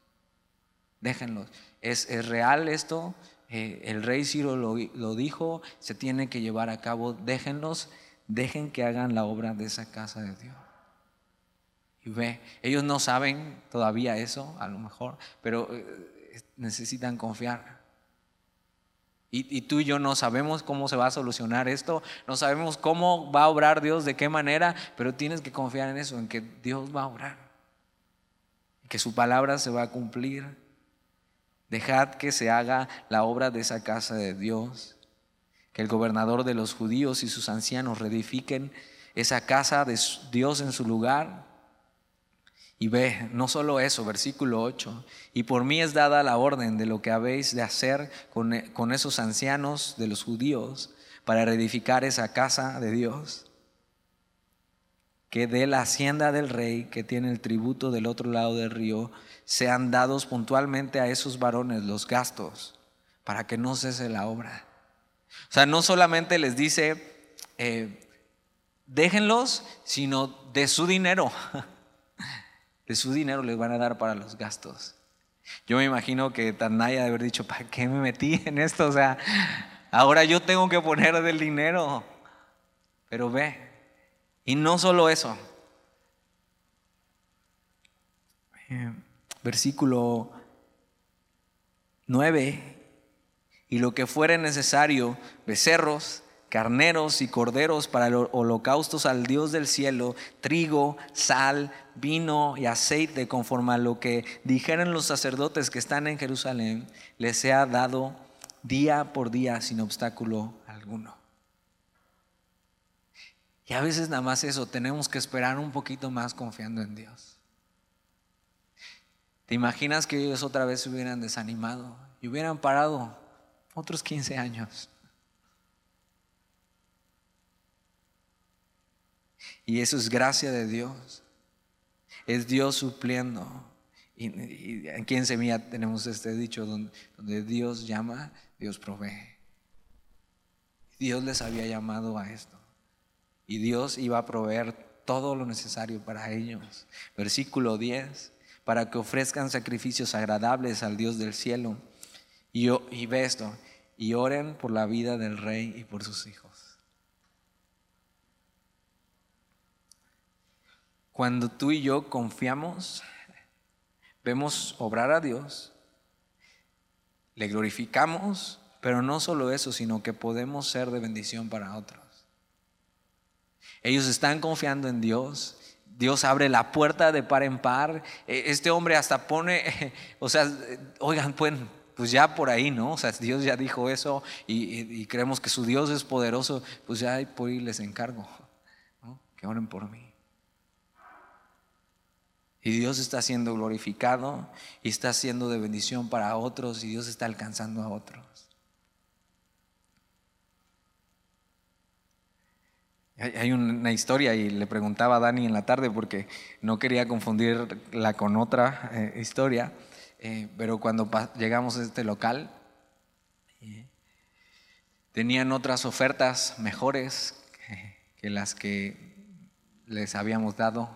[SPEAKER 1] déjenlos. ¿Es, real esto? Eh, el rey Ciro lo, lo dijo, se tiene que llevar a cabo, déjenlos, dejen que hagan la obra de esa casa de Dios. Y ve, ellos no saben todavía eso, a lo mejor, pero eh, necesitan confiar. Y, tú y yo no sabemos cómo se va a solucionar esto, no sabemos cómo va a obrar Dios, de qué manera, pero tienes que confiar en eso, en que Dios va a obrar, que su palabra se va a cumplir. Dejad que se haga la obra de esa casa de Dios, que el gobernador de los judíos y sus ancianos reedifiquen esa casa de Dios en su lugar y ve, no solo eso, versículo 8, y por mí es dada la orden de lo que habéis de hacer con, esos ancianos de los judíos para reedificar esa casa de Dios, que de la hacienda del rey que tiene el tributo del otro lado del río, sean dados puntualmente a esos varones los gastos para que no cese la obra. O sea, no solamente les dice, eh, déjenlos, sino de su dinero. de su dinero les van a dar para los gastos. Yo me imagino que Tanaya de haber dicho, ¿para qué me metí en esto? O sea, ahora yo tengo que poner del dinero. Pero ve, y no solo eso. Eh, versículo 9, y lo que fuere necesario, becerros, carneros y corderos para holocaustos al Dios del cielo, trigo, sal, vino y aceite, conforme a lo que dijeron los sacerdotes que están en Jerusalén, les sea dado día por día sin obstáculo alguno. Y a veces nada más eso, tenemos que esperar un poquito más confiando en Dios. ¿Te imaginas que ellos otra vez se hubieran desanimado y hubieran parado otros 15 años? Y eso es gracia de Dios. Es Dios supliendo. Y, aquí en Semilla tenemos este dicho donde, Dios llama, Dios provee. Dios les había llamado a esto. Y Dios iba a proveer todo lo necesario para ellos. Versículo 10, para que ofrezcan sacrificios agradables al Dios del cielo. Y, y ve esto, y oren por la vida del rey y por sus hijos. Cuando tú y yo confiamos, vemos obrar a Dios, le glorificamos pero no solo eso, sino que podemos ser de bendición para otros. Ellos están confiando en Dios. Dios abre la puerta de par en par. E, este hombre hasta pone, o sea, oigan, pues, pues ya por ahí, ¿no? O sea, Dios ya dijo eso y, creemos que su Dios es poderoso, pues ya por ahí les encargo, Que oren por mí. Y Dios está siendo glorificado y está siendo de bendición para otros y Dios está alcanzando a otros. Hay una historia y le preguntaba a Dani en la tarde porque no quería confundirla con otra eh, historia, eh, pero cuando llegamos a este local eh, tenían otras ofertas mejores que, las que les habíamos dado.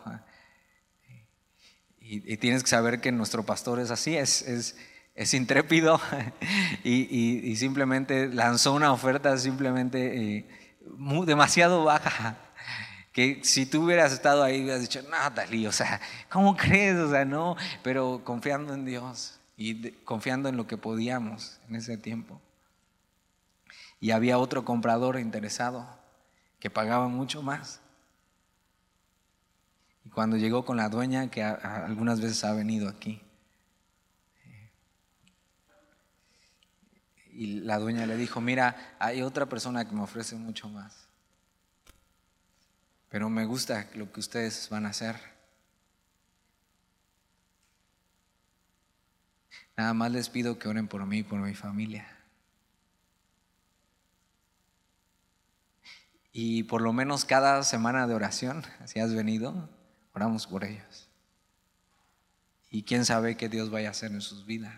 [SPEAKER 1] Y, tienes que saber que nuestro pastor es así, es, es, intrépido y, simplemente lanzó una oferta simplemente demasiado baja. Que si tú hubieras estado ahí, hubieras dicho, no, Dalí, o sea, ¿cómo crees? O sea, no, pero confiando en Dios y confiando en lo que podíamos en ese tiempo. Y había otro comprador interesado que pagaba mucho más. Cuando llegó con la dueña, que algunas veces ha venido aquí, y la dueña le dijo, mira, hay otra persona que me ofrece mucho más. Pero me gusta lo que ustedes van a hacer. Nada más les pido que oren por mí y por mi familia. Y por lo menos cada semana de oración, si has venido, oramos por ellos. Y quién sabe qué Dios vaya a hacer en sus vidas.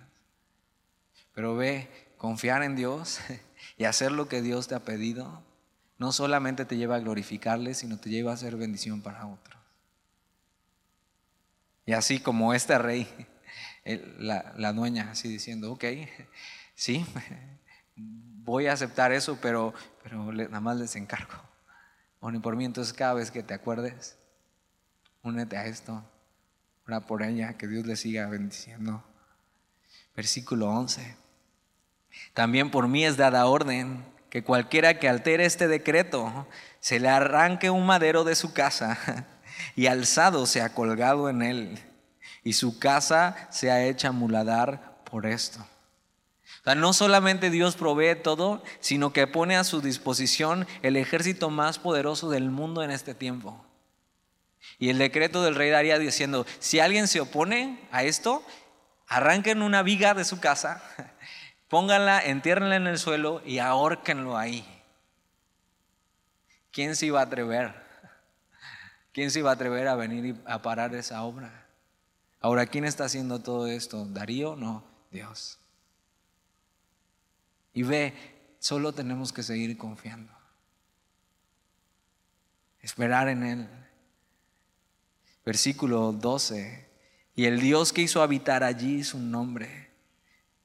[SPEAKER 1] Pero ve confiar en Dios y hacer lo que Dios te ha pedido, no solamente te lleva a glorificarle, sino te lleva a ser bendición para otros. Y así como este rey, la, dueña, así diciendo, ok, sí, voy a aceptar eso, pero, pero nada más les encargo. Bueno, por mí, entonces cada vez que te acuerdes, únete a esto, ora por ella, que Dios le siga bendiciendo. Versículo 11. También por mí es dada orden que cualquiera que altere este decreto se le arranque un madero de su casa y alzado sea colgado en él y su casa sea hecha muladar por esto. O sea, no solamente Dios provee todo, sino que pone a su disposición el ejército más poderoso del mundo en este tiempo. Y el decreto del rey daría diciendo, si alguien se opone a esto, arranquen una viga de su casa Pónganla, entiérrenla en el suelo y ahórquenlo ahí. ¿Quién se iba a atrever? ¿Quién se iba a atrever a venir a parar esa obra? Ahora, ¿quién está haciendo todo esto? ¿Darío? No, Dios. Y ve, solo tenemos que seguir confiando. Esperar en Él. Versículo 12. Y el Dios que hizo habitar allí su nombre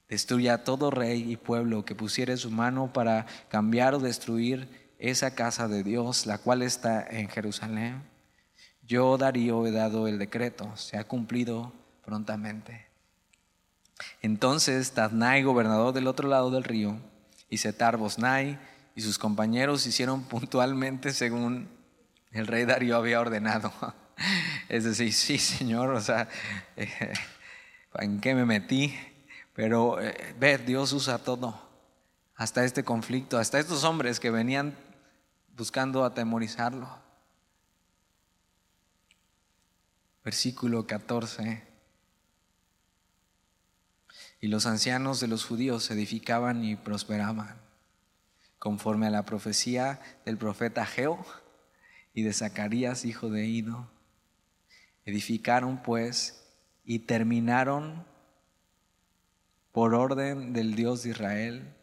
[SPEAKER 1] Destruya todo rey y pueblo que pusiere su mano para cambiar o destruir esa casa de Dios, la cual está en Jerusalén. Yo, Darío, he dado el decreto, se ha cumplido prontamente. Entonces Tadnai, gobernador del otro lado del río, y Setar Bosnai y sus compañeros hicieron puntualmente según el rey Darío había ordenado. Es decir, sí, señor, o sea, ¿en qué me metí? Pero eh, ver, Dios usa todo, hasta este conflicto, hasta estos hombres que venían buscando atemorizarlo. Versículo 14. Y los ancianos de los judíos se edificaban y prosperaban, conforme a la profecía del profeta Geo y de Zacarías, hijo de Ido. Edificaron pues y terminaron por orden del Dios de Israel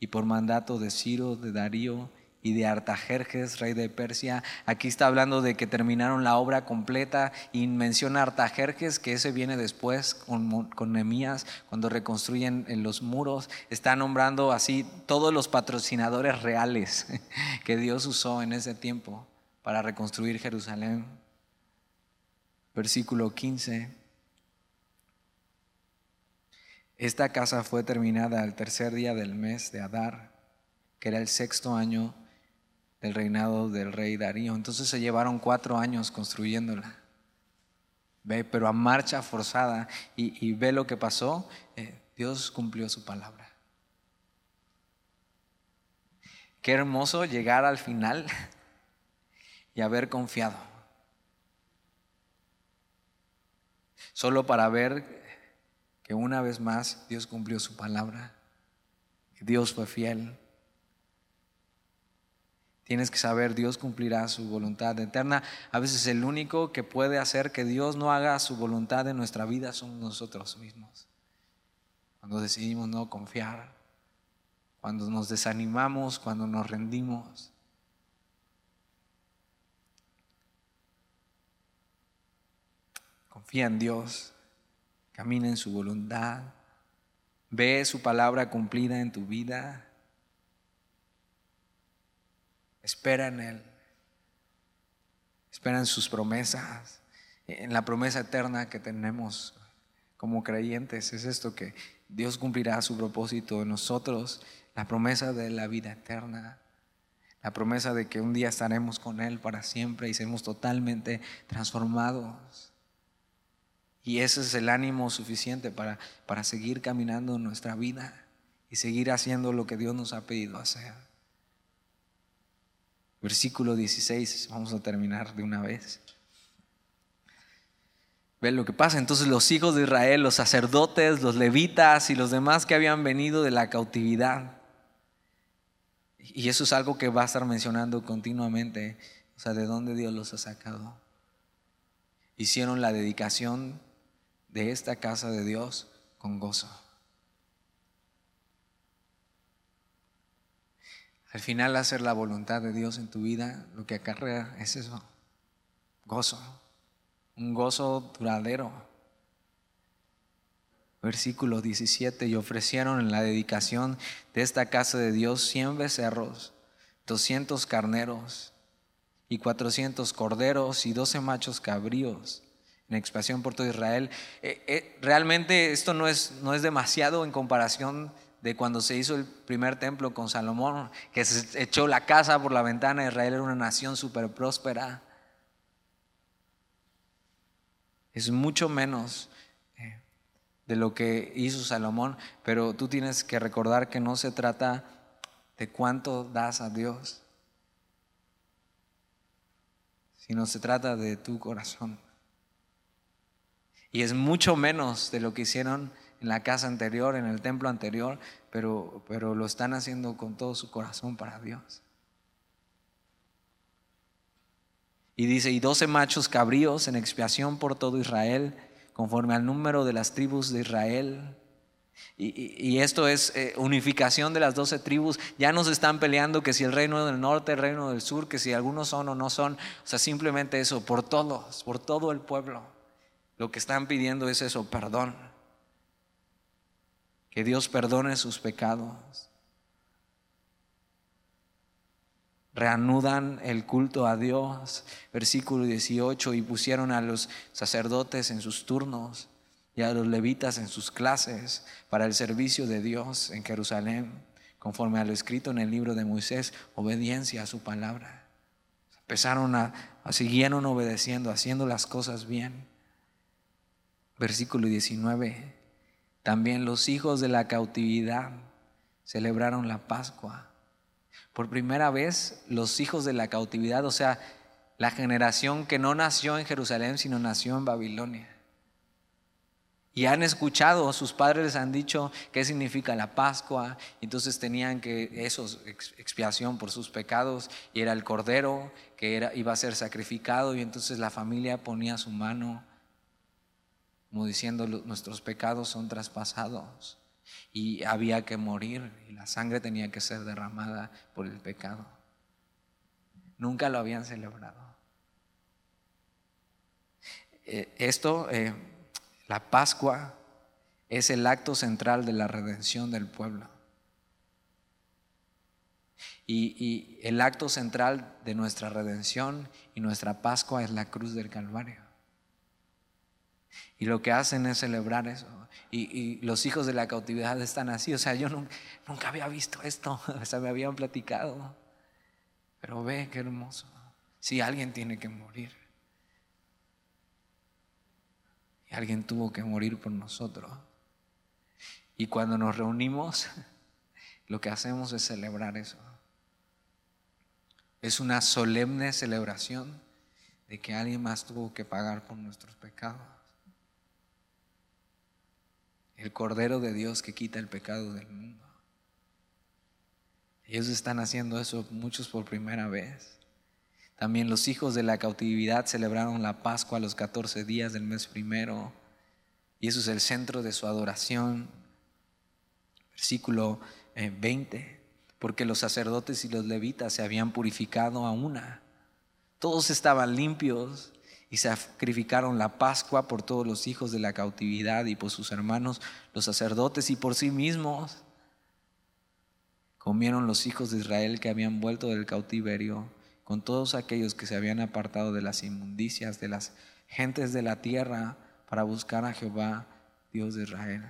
[SPEAKER 1] y por mandato de Ciro, de Darío y de Artajerjes, rey de Persia. Aquí está hablando de que terminaron la obra completa y menciona Artajerjes, que ese viene después con, con Nehemías, cuando reconstruyen los muros. Está nombrando así todos los patrocinadores reales que Dios usó en ese tiempo para reconstruir Jerusalén. Versículo 15. Esta casa fue terminada el tercer día del mes de Adar, que era el sexto año del reinado del rey Darío. Entonces se llevaron cuatro años construyéndola. Ve, pero a marcha forzada. Y, ve lo que pasó. Eh, Dios cumplió su palabra. Qué hermoso llegar al final y haber confiado. Solo para ver que una vez más Dios cumplió su palabra, Dios fue fiel. Tienes que saber, Dios cumplirá su voluntad eterna. A veces el único que puede hacer que Dios no haga su voluntad en nuestra vida somos nosotros mismos. Cuando decidimos no confiar, cuando nos desanimamos, cuando nos rendimos. Confía en Dios. Camina en su voluntad. Ve su palabra cumplida en tu vida. Espera en Él. Espera en sus promesas, en la promesa eterna que tenemos como creyentes. Es esto que Dios cumplirá su propósito en nosotros, la promesa de la vida eterna, la promesa de que un día estaremos con Él para siempre y seremos totalmente transformados. Y ese es el ánimo suficiente para, para seguir caminando en nuestra vida y seguir haciendo lo que Dios nos ha pedido hacer. Versículo 16, vamos a terminar de una vez. Ve lo que pasa. Entonces los hijos de Israel, los sacerdotes, los levitas y los demás que habían venido de la cautividad. Y eso es algo que va a estar mencionando continuamente. O sea, de dónde Dios los ha sacado. Hicieron la dedicación de esta casa de Dios con gozo. Al final hacer la voluntad de Dios en tu vida, lo que acarrea es eso, gozo, un gozo duradero. Versículo 17, y ofrecieron en la dedicación de esta casa de Dios 100 becerros, 200 carneros y 400 corderos y 12 machos cabríos en expansión por todo Israel. Eh, eh, realmente esto no es, no es demasiado en comparación de cuando se hizo el primer templo con Salomón, que se echó la casa por la ventana, Israel era una nación súper próspera. Es mucho menos eh, de lo que hizo Salomón, pero tú tienes que recordar que no se trata de cuánto das a Dios, sino se trata de tu corazón. Y es mucho menos de lo que hicieron en la casa anterior, en el templo anterior, pero, pero lo están haciendo con todo su corazón para Dios. Y dice, y doce machos cabríos en expiación por todo Israel, conforme al número de las tribus de Israel. Y, esto es eh, unificación de las doce tribus. Ya no se están peleando que si el reino del norte, el reino del sur, que si algunos son o no son. O sea, simplemente eso, por todos, por todo el pueblo. Lo que están pidiendo es eso, perdón. Que Dios perdone sus pecados. Reanudan el culto a Dios. Versículo 18. Y pusieron a los sacerdotes en sus turnos y a los levitas en sus clases para el servicio de Dios en Jerusalén, conforme a lo escrito en el libro de Moisés, obediencia a su palabra. Empezaron a, a siguieron obedeciendo, haciendo las cosas bien versículo 19, también los hijos de la cautividad celebraron la Pascua. Por primera vez los hijos de la cautividad, o sea, la generación que no nació en Jerusalén, sino nació en Babilonia. Y han escuchado, sus padres les han dicho qué significa la Pascua, entonces tenían que eso, expiación por sus pecados, y era el cordero que era, iba a ser sacrificado, y entonces la familia ponía su mano como diciendo nuestros pecados son traspasados y había que morir y la sangre tenía que ser derramada por el pecado. Nunca lo habían celebrado. Eh, esto, eh, la Pascua, es el acto central de la redención del pueblo. y el acto central de nuestra redención y nuestra Pascua es la cruz del Calvario. Y lo que hacen es celebrar eso. Y, los hijos de la cautividad están así. O sea, yo nunca había visto esto. O sea, me habían platicado. Pero ve qué hermoso. Si alguien tiene que morir. Y alguien tuvo que morir por nosotros. Y cuando nos reunimos, lo que hacemos es celebrar eso. Es una solemne celebración de que alguien más tuvo que pagar por nuestros pecados. El Cordero de Dios que quita el pecado del mundo. Ellos están haciendo eso muchos por primera vez. También los hijos de la cautividad celebraron la Pascua los 14 días del mes primero. Y eso es el centro de su adoración. Versículo 20. Eh, Porque los sacerdotes y los levitas se habían purificado a una. Todos estaban limpios y sacrificaron la Pascua por todos los hijos de la cautividad y por sus hermanos, los sacerdotes y por sí mismos. Comieron los hijos de Israel que habían vuelto del cautiverio con todos aquellos que se habían apartado de las inmundicias de las gentes de la tierra para buscar a Jehová, Dios de Israel.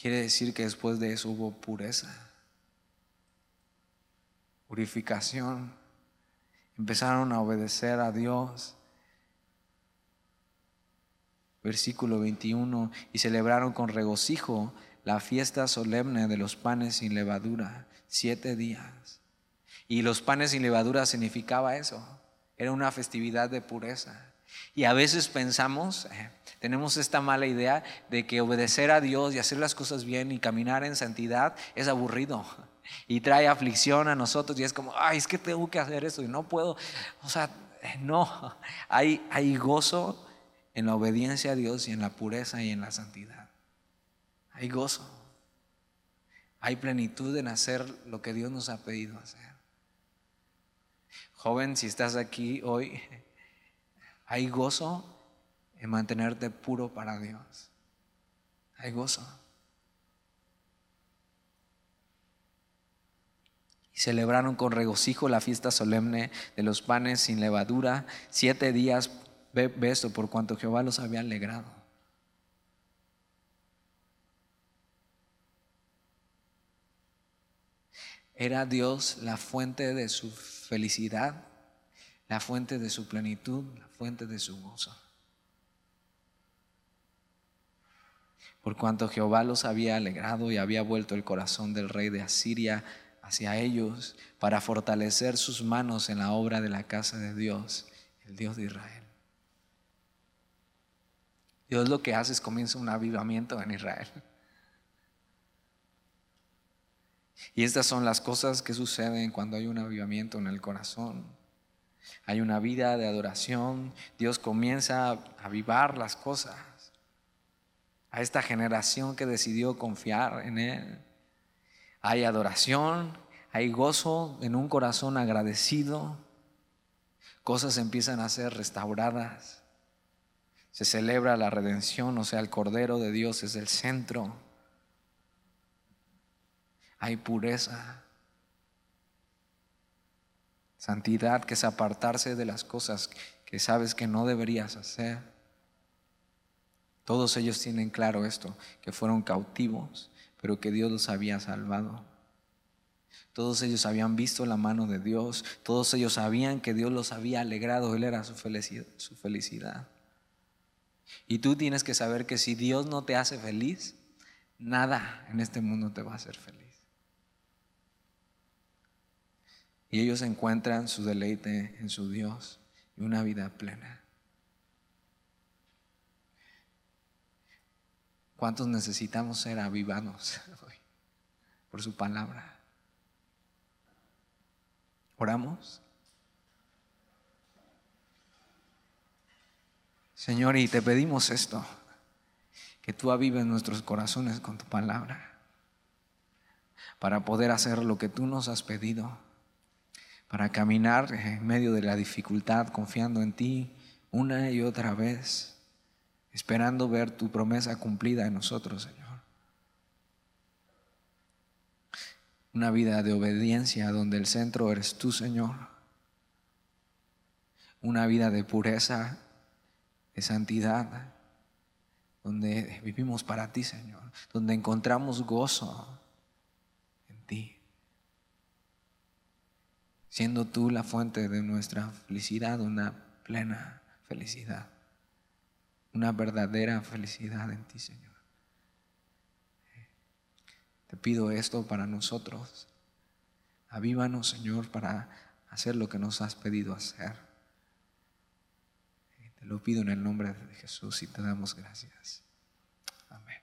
[SPEAKER 1] Quiere decir que después de eso hubo pureza, purificación. Empezaron a obedecer a Dios. Versículo 21, y celebraron con regocijo la fiesta solemne de los panes sin levadura, siete días. Y los panes sin levadura significaba eso, era una festividad de pureza. Y a veces pensamos, eh, tenemos esta mala idea de que obedecer a Dios y hacer las cosas bien y caminar en santidad es aburrido y trae aflicción a nosotros y es como, ay, es que tengo que hacer eso y no puedo. O sea, eh, no, hay, hay gozo en la obediencia a Dios y en la pureza y en la santidad. Hay gozo. Hay plenitud en hacer lo que Dios nos ha pedido hacer. Joven, si estás aquí hoy, hay gozo en mantenerte puro para Dios. Hay gozo. Y celebraron con regocijo la fiesta solemne de los panes sin levadura, siete días, ve, esto, por cuanto Jehová los había alegrado. Era Dios la fuente de su felicidad, la fuente de su plenitud, la fuente de su gozo. Por cuanto Jehová los había alegrado y había vuelto el corazón del rey de Asiria hacia ellos para fortalecer sus manos en la obra de la casa de Dios, el Dios de Israel. Dios lo que hace es comienza un avivamiento en Israel. Y estas son las cosas que suceden cuando hay un avivamiento en el corazón. Hay una vida de adoración. Dios comienza a avivar las cosas. A esta generación que decidió confiar en Él. Hay adoración, hay gozo en un corazón agradecido. Cosas empiezan a ser restauradas. Se celebra la redención, o sea, el Cordero de Dios es el centro hay pureza. Santidad que es apartarse de las cosas que sabes que no deberías hacer. Todos ellos tienen claro esto, que fueron cautivos, pero que Dios los había salvado. Todos ellos habían visto la mano de Dios, todos ellos sabían que Dios los había alegrado, Él era su felicidad. Su felicidad. Y tú tienes que saber que si Dios no te hace feliz, nada en este mundo te va a hacer feliz. Y ellos encuentran su deleite en su Dios y una vida plena. ¿Cuántos necesitamos ser avivados hoy por su palabra? ¿Oramos? Señor, y te pedimos esto, que tú avives nuestros corazones con tu palabra, para poder hacer lo que tú nos has pedido para caminar en medio de la dificultad, confiando en ti una y otra vez, esperando ver tu promesa cumplida en nosotros, Señor. Una vida de obediencia donde el centro eres tú, Señor. Una vida de pureza, de santidad, donde vivimos para ti, Señor, donde encontramos gozo en ti, siendo tú la fuente de nuestra felicidad, una plena felicidad, una verdadera felicidad en ti, Señor. Te pido esto para nosotros. Avívanos, Señor, para hacer lo que nos has pedido hacer. Te lo pido en el nombre de Jesús y te damos gracias. Amén.